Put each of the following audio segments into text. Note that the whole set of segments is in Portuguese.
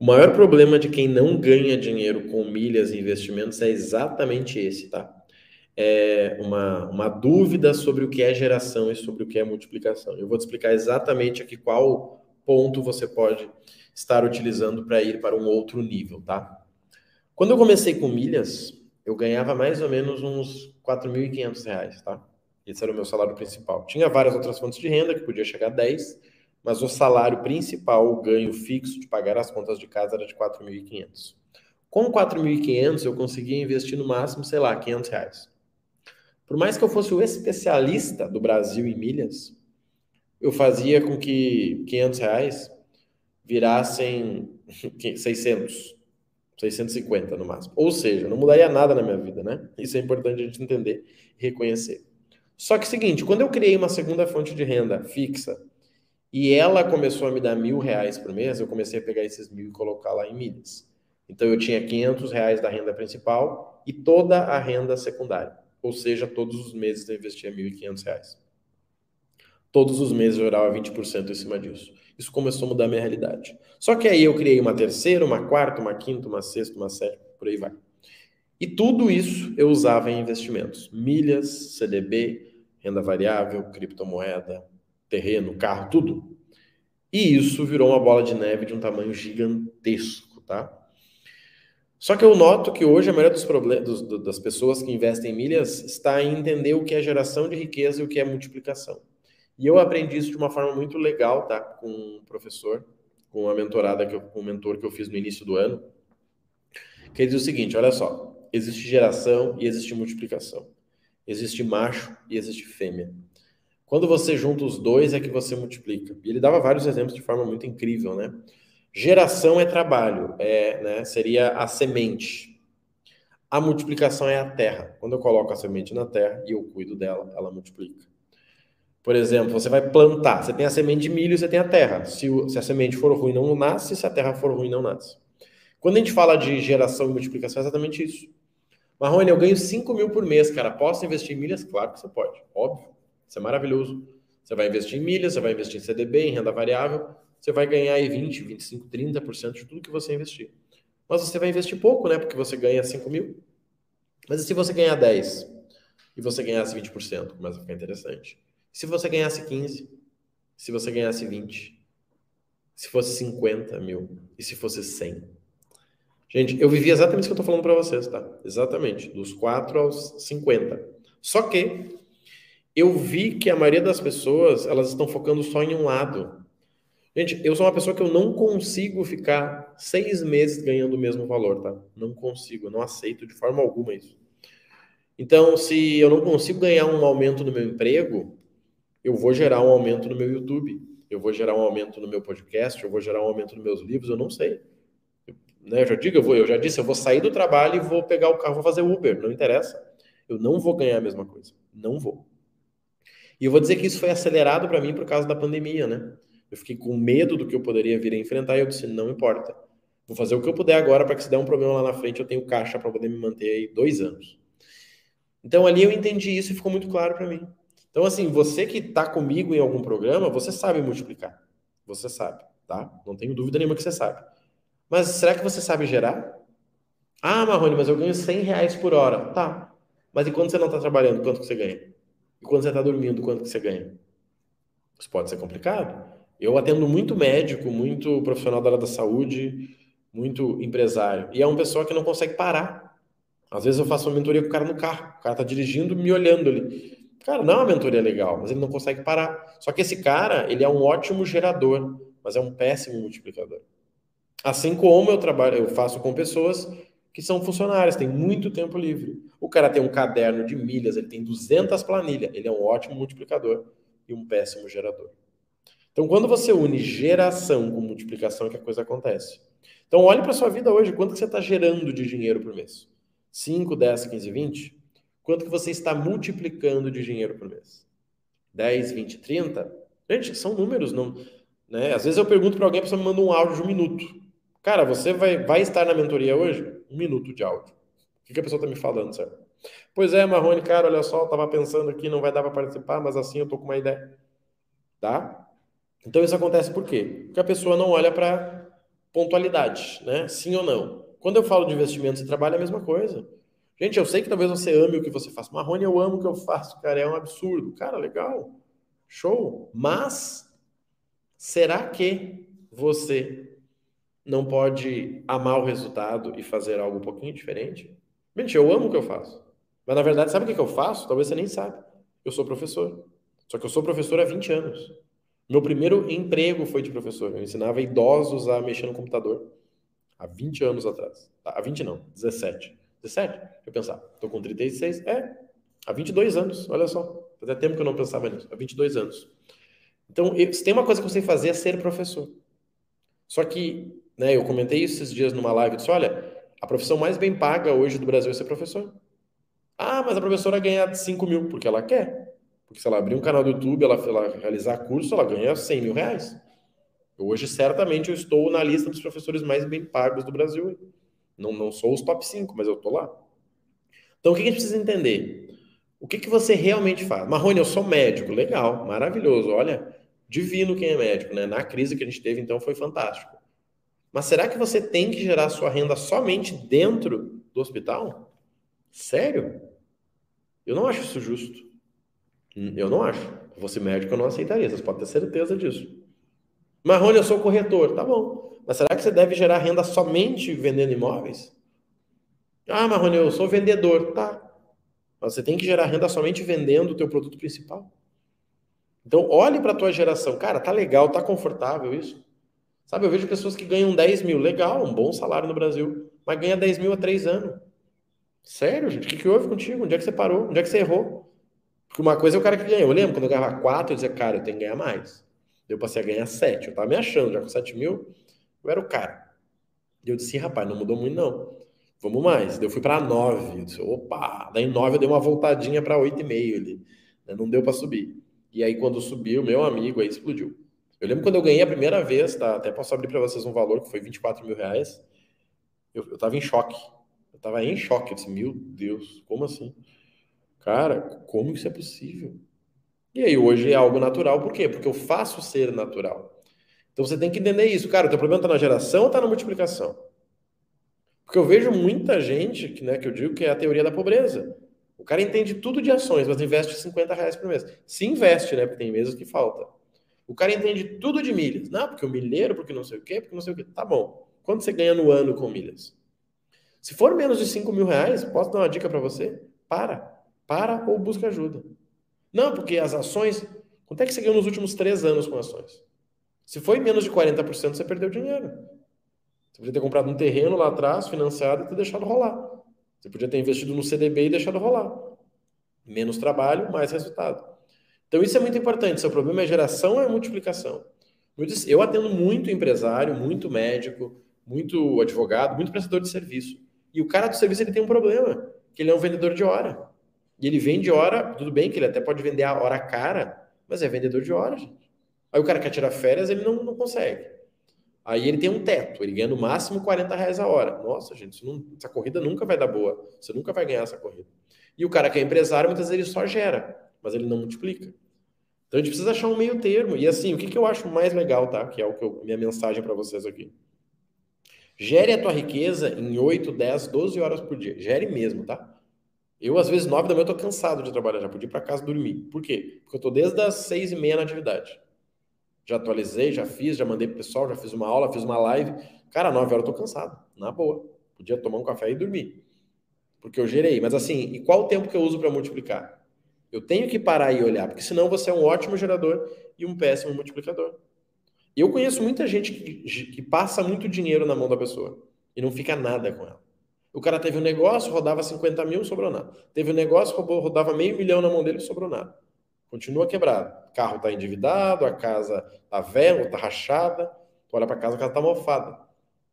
O maior problema de quem não ganha dinheiro com milhas e investimentos é exatamente esse, tá? É uma, uma dúvida sobre o que é geração e sobre o que é multiplicação. Eu vou te explicar exatamente aqui qual ponto você pode estar utilizando para ir para um outro nível, tá? Quando eu comecei com milhas, eu ganhava mais ou menos uns R$ 4.500, tá? Esse era o meu salário principal. Tinha várias outras fontes de renda que podia chegar a 10, mas o salário principal, o ganho fixo de pagar as contas de casa era de 4.500. Com 4.500 eu conseguia investir no máximo, sei lá, 500 reais. Por mais que eu fosse o especialista do Brasil em milhas, eu fazia com que 500 reais virassem 600, 650 no máximo. Ou seja, não mudaria nada na minha vida, né? Isso é importante a gente entender e reconhecer. Só que é seguinte, quando eu criei uma segunda fonte de renda fixa e ela começou a me dar mil reais por mês, eu comecei a pegar esses mil e colocar lá em milhas. Então eu tinha 500 reais da renda principal e toda a renda secundária. Ou seja, todos os meses eu investia 1.500 reais. Todos os meses eu gerava 20% em cima disso. Isso começou a mudar minha realidade. Só que aí eu criei uma terceira, uma quarta, uma quinta, uma sexta, uma sétima, por aí vai. E tudo isso eu usava em investimentos: milhas, CDB, renda variável, criptomoeda, terreno, carro, tudo. E isso virou uma bola de neve de um tamanho gigantesco, tá? Só que eu noto que hoje a maioria dos problemas das pessoas que investem em milhas está em entender o que é geração de riqueza e o que é multiplicação. E eu aprendi isso de uma forma muito legal, tá? Com um professor, com uma mentorada, que eu, com um mentor que eu fiz no início do ano. Que diz o seguinte: olha só, existe geração e existe multiplicação. Existe macho e existe fêmea. Quando você junta os dois é que você multiplica. E ele dava vários exemplos de forma muito incrível, né? Geração é trabalho, é, né, seria a semente. A multiplicação é a terra. Quando eu coloco a semente na terra e eu cuido dela, ela multiplica. Por exemplo, você vai plantar, você tem a semente de milho, você tem a terra. Se, o, se a semente for ruim, não nasce, se a terra for ruim, não nasce. Quando a gente fala de geração e multiplicação, é exatamente isso. Marrone, eu ganho 5 mil por mês, cara. Posso investir em milhas? Claro que você pode, óbvio. Isso é maravilhoso. Você vai investir em milhas, você vai investir em CDB, em renda variável, você vai ganhar aí 20, 25, 30% de tudo que você investir. Mas você vai investir pouco, né? Porque você ganha 5 mil. Mas e se você ganhar 10 e você ganhasse 20%? Começa a ficar interessante. Se você ganhasse 15, se você ganhasse 20, se fosse 50 mil e se fosse 100. Gente, eu vivi exatamente isso que eu estou falando para vocês, tá? Exatamente, dos 4 aos 50. Só que eu vi que a maioria das pessoas, elas estão focando só em um lado. Gente, eu sou uma pessoa que eu não consigo ficar seis meses ganhando o mesmo valor, tá? Não consigo, não aceito de forma alguma isso. Então, se eu não consigo ganhar um aumento no meu emprego, eu vou gerar um aumento no meu YouTube, eu vou gerar um aumento no meu podcast, eu vou gerar um aumento nos meus livros, eu não sei. Eu, né, eu já digo, eu, vou, eu já disse, eu vou sair do trabalho e vou pegar o carro, vou fazer Uber, não interessa. Eu não vou ganhar a mesma coisa, não vou. E eu vou dizer que isso foi acelerado para mim por causa da pandemia, né? Eu fiquei com medo do que eu poderia vir a enfrentar e eu disse, não importa. Vou fazer o que eu puder agora para que se der um problema lá na frente eu tenho caixa para poder me manter aí dois anos. Então ali eu entendi isso e ficou muito claro para mim. Então, assim, você que está comigo em algum programa, você sabe multiplicar. Você sabe, tá? Não tenho dúvida nenhuma que você sabe. Mas será que você sabe gerar? Ah, Marrone, mas eu ganho 100 reais por hora. Tá. Mas e quando você não está trabalhando, quanto que você ganha? E quando você está dormindo, quanto que você ganha? Isso pode ser complicado. Eu atendo muito médico, muito profissional da área da saúde, muito empresário. E é uma pessoa que não consegue parar. Às vezes eu faço uma mentoria com o cara no carro. O cara está dirigindo, me olhando ali. Cara, não é uma mentoria legal, mas ele não consegue parar. Só que esse cara, ele é um ótimo gerador, mas é um péssimo multiplicador. Assim como eu trabalho, eu faço com pessoas que são funcionárias, têm muito tempo livre. O cara tem um caderno de milhas, ele tem 200 planilhas, ele é um ótimo multiplicador e um péssimo gerador. Então, quando você une geração com multiplicação, é que a coisa acontece. Então, olhe para sua vida hoje, quanto que você está gerando de dinheiro por mês? 5, 10, 15, 20? Quanto que você está multiplicando de dinheiro por mês? 10, 20, 30? Gente, são números, não, né? Às vezes eu pergunto para alguém, a pessoa me manda um áudio de um minuto. Cara, você vai, vai estar na mentoria hoje? Um minuto de áudio. O que, a pessoa está me falando, certo? Pois é, Marrone, cara, olha só, eu tava pensando aqui, não vai dar para participar, mas assim eu tô com uma ideia. Tá? Então isso acontece por quê? Porque a pessoa não olha para pontualidade, né? Sim ou não? Quando eu falo de investimentos e trabalho, é a mesma coisa. Gente, eu sei que talvez você ame o que você faz. Marrone, eu amo o que eu faço, cara, é um absurdo. Cara, legal, show. Mas, será que você não pode amar o resultado e fazer algo um pouquinho diferente? Gente, eu amo o que eu faço. Mas, na verdade, sabe o que eu faço? Talvez você nem sabe. Eu sou professor. Só que eu sou professor há 20 anos. Meu primeiro emprego foi de professor. Eu ensinava idosos a mexer no computador. Há 20 anos atrás. Tá, há 20 não, 17. 17? Deixa eu pensar. Tô com 36. É, há 22 anos. Olha só. Fazia tempo que eu não pensava nisso. Há 22 anos. Então, se tem uma coisa que eu sei fazer é ser professor. Só que, né, eu comentei isso esses dias numa live. Eu disse, olha, a profissão mais bem paga hoje do Brasil é ser professor. Ah, mas a professora ganha 5 mil, porque ela quer. Porque se ela abrir um canal do YouTube, ela, ela realizar curso, ela ganha 100 mil reais. Hoje, certamente, eu estou na lista dos professores mais bem pagos do Brasil. Não, não sou os top 5, mas eu estou lá. Então, o que a gente precisa entender? O que, que você realmente faz? Marrone, eu sou médico. Legal, maravilhoso. Olha, divino quem é médico, né? Na crise que a gente teve, então, foi fantástico. Mas será que você tem que gerar sua renda somente dentro do hospital? Sério? Eu não acho isso justo. Eu não acho. Se fosse médico, eu não aceitaria. Vocês podem ter certeza disso. Marrone, eu sou corretor. Tá bom. Mas será que você deve gerar renda somente vendendo imóveis? Ah, Marrone, eu sou vendedor. Tá. Mas você tem que gerar renda somente vendendo o teu produto principal. Então, olhe para a tua geração. Cara, tá legal, tá confortável isso? Sabe, eu vejo pessoas que ganham 10 mil. Legal, um bom salário no Brasil. Mas ganha 10 mil há três anos. Sério, gente? O que, que houve contigo? Onde é que você parou? Onde é que você errou? Porque uma coisa é o cara que ganha. Eu lembro quando eu ganhava 4, eu dizia, cara, eu tenho que ganhar mais. Eu passei a ganhar 7. Eu tava me achando, já com 7 mil, eu era o cara. E eu disse, rapaz, não mudou muito não. Vamos mais. Eu fui para 9. Eu disse, opa. Daí 9 eu dei uma voltadinha para 8,5 ali. Né? Não deu para subir. E aí quando subiu, meu amigo aí explodiu. Eu lembro quando eu ganhei a primeira vez, tá? Até posso abrir para vocês um valor que foi 24 mil reais. Eu, eu tava em choque. Eu tava em choque. Eu disse, meu Deus, como assim? Cara, como isso é possível? E aí, hoje é algo natural, por quê? Porque eu faço ser natural. Então você tem que entender isso. Cara, o teu problema está na geração ou está na multiplicação? Porque eu vejo muita gente, que, né, que eu digo que é a teoria da pobreza. O cara entende tudo de ações, mas investe 50 reais por mês. Se investe, né? Porque tem meses que falta. O cara entende tudo de milhas. Não, porque o milheiro, porque não sei o quê, porque não sei o quê. Tá bom. Quanto você ganha no ano com milhas? Se for menos de 5 mil reais, posso dar uma dica para você? Para. Para ou busca ajuda. Não, porque as ações. Quanto é que você ganhou nos últimos três anos com ações? Se foi menos de 40%, você perdeu dinheiro. Você podia ter comprado um terreno lá atrás, financiado e ter deixado rolar. Você podia ter investido no CDB e deixado rolar. Menos trabalho, mais resultado. Então isso é muito importante. Seu problema é geração é multiplicação? Eu atendo muito empresário, muito médico, muito advogado, muito prestador de serviço. E o cara do serviço ele tem um problema, que ele é um vendedor de hora. E ele vende hora, tudo bem que ele até pode vender a hora cara, mas é vendedor de hora, gente. Aí o cara quer tirar férias, ele não, não consegue. Aí ele tem um teto, ele ganha no máximo 40 reais a hora. Nossa, gente, não, essa corrida nunca vai dar boa. Você nunca vai ganhar essa corrida. E o cara que é empresário, muitas vezes ele só gera, mas ele não multiplica. Então a gente precisa achar um meio termo. E assim, o que, que eu acho mais legal, tá? Que é o que eu, minha mensagem para vocês aqui. Gere a tua riqueza em 8, 10, 12 horas por dia. Gere mesmo, tá? Eu, às vezes, nove da manhã, eu tô cansado de trabalhar, já podia ir para casa dormir. Por quê? Porque eu tô desde as seis e meia na atividade. Já atualizei, já fiz, já mandei pro pessoal, já fiz uma aula, fiz uma live. Cara, nove horas eu tô cansado, na boa. Podia tomar um café e dormir. Porque eu gerei. Mas assim, e qual o tempo que eu uso para multiplicar? Eu tenho que parar e olhar, porque senão você é um ótimo gerador e um péssimo multiplicador. Eu conheço muita gente que, que passa muito dinheiro na mão da pessoa e não fica nada com ela. O cara teve um negócio, rodava 50 mil, sobrou nada. Teve um negócio, rodava meio milhão na mão dele, sobrou nada. Continua quebrado. O carro está endividado, a casa está velha, está rachada. Tu olha para casa, a casa está mofada.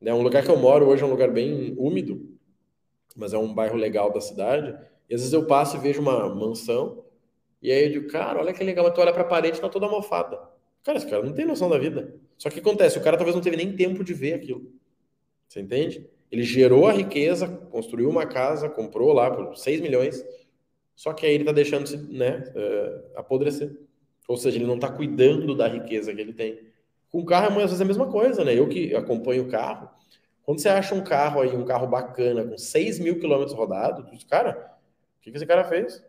Né? Um lugar que eu moro hoje é um lugar bem úmido, mas é um bairro legal da cidade. E às vezes eu passo e vejo uma mansão, e aí eu digo, cara, olha que legal, tu olha para a parede está toda mofada. Cara, esse cara não tem noção da vida. Só que acontece, o cara talvez não teve nem tempo de ver aquilo. Você entende? Ele gerou a riqueza, construiu uma casa, comprou lá por 6 milhões, só que aí ele está deixando se né, uh, apodrecer. Ou seja, ele não está cuidando da riqueza que ele tem. Com carro, às vezes é a mesma coisa, né? Eu que acompanho o carro, quando você acha um carro aí, um carro bacana, com 6 mil quilômetros rodados, cara, o que, que esse cara fez?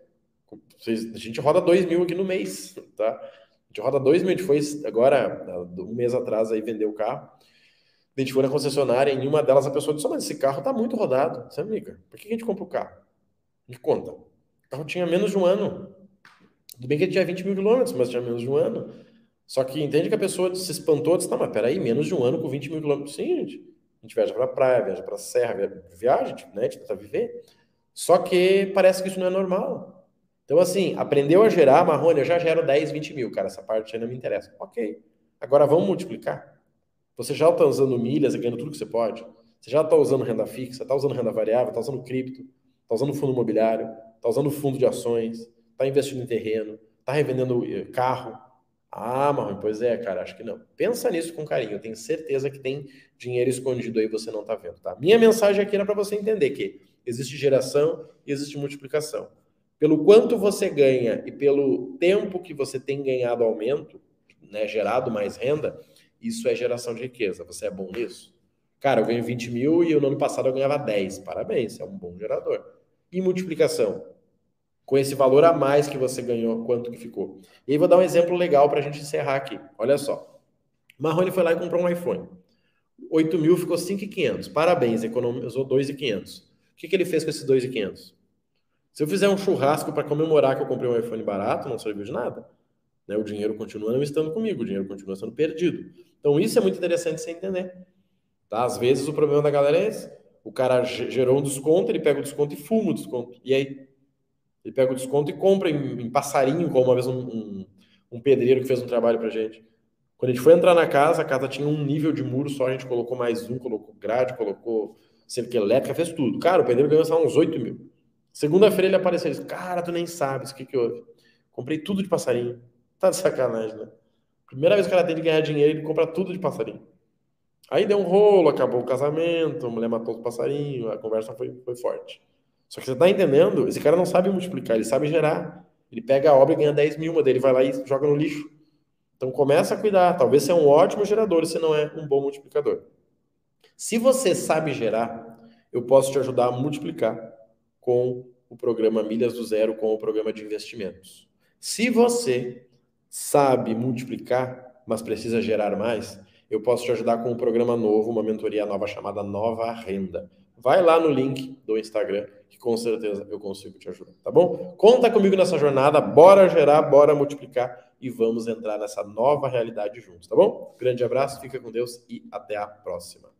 A gente roda 2 mil aqui no mês, tá? A gente roda 2 mil, a gente foi agora, um mês atrás, aí vendeu o carro. A gente foi na concessionária, em uma delas a pessoa disse: Mas esse carro tá muito rodado. Você amiga, por que a gente compra o carro? Me conta. O carro tinha menos de um ano. Tudo bem que ele tinha 20 mil quilômetros, mas tinha menos de um ano. Só que entende que a pessoa se espantou, disse: Não, mas peraí, menos de um ano com 20 mil quilômetros. Sim, gente. A gente viaja pra praia, viaja pra serra, viaja, né? A gente tenta viver. Só que parece que isso não é normal. Então, assim, aprendeu a gerar, Marrone, eu já gero 10, 20 mil, cara, essa parte aí não me interessa. Ok. Agora vamos multiplicar. Você já está usando milhas, ganhando tudo que você pode. Você já está usando renda fixa, está usando renda variável, está usando cripto, está usando fundo imobiliário, está usando fundo de ações, está investindo em terreno, está revendendo eh, carro. Ah, Marrone, pois é, cara, acho que não. Pensa nisso com carinho. Eu tenho certeza que tem dinheiro escondido aí você não está vendo, tá? Minha mensagem aqui era para você entender que existe geração e existe multiplicação. Pelo quanto você ganha e pelo tempo que você tem ganhado aumento, né, gerado mais renda, isso é geração de riqueza. Você é bom nisso? Cara, eu ganho 20 mil e no ano passado eu ganhava 10. Parabéns, é um bom gerador. E multiplicação? Com esse valor a mais que você ganhou, quanto que ficou? E aí vou dar um exemplo legal para a gente encerrar aqui. Olha só. Marrone foi lá e comprou um iPhone. 8 mil ficou 5,500. Parabéns, economizou 2,500. O que, que ele fez com esses 2,500? Se eu fizer um churrasco para comemorar que eu comprei um iPhone barato, não serviu de nada. Né? O dinheiro continua não estando comigo, o dinheiro continua sendo perdido. Então, isso é muito interessante você entender. Tá? Às vezes, o problema da galera é esse. O cara gerou um desconto, ele pega o desconto e fuma o desconto. E aí? Ele pega o desconto e compra em, em passarinho, como uma vez um, um, um pedreiro que fez um trabalho pra gente. Quando a gente foi entrar na casa, a casa tinha um nível de muro só, a gente colocou mais um, colocou grade, colocou cerca elétrica, fez tudo. Cara, o pedreiro ganhou só uns 8 mil. Segunda-feira ele apareceu e disse, cara, tu nem sabes o que que houve. Comprei tudo de passarinho. Tá de sacanagem, né? Primeira vez que ela tem de ganhar dinheiro, ele compra tudo de passarinho. Aí deu um rolo, acabou o casamento, a mulher matou os passarinhos, a conversa foi, foi forte. Só que você tá entendendo? Esse cara não sabe multiplicar, ele sabe gerar. Ele pega a obra e ganha 10 mil, mas ele vai lá e joga no lixo. Então começa a cuidar. Talvez você é um ótimo gerador, se não é um bom multiplicador. Se você sabe gerar, eu posso te ajudar a multiplicar com o programa Milhas do Zero, com o programa de investimentos. Se você sabe multiplicar, mas precisa gerar mais, eu posso te ajudar com um programa novo, uma mentoria nova chamada Nova Renda. Vai lá no link do Instagram, que com certeza eu consigo te ajudar, tá bom? Conta comigo nessa jornada, bora gerar, bora multiplicar e vamos entrar nessa nova realidade juntos, tá bom? Grande abraço, fica com Deus e até a próxima.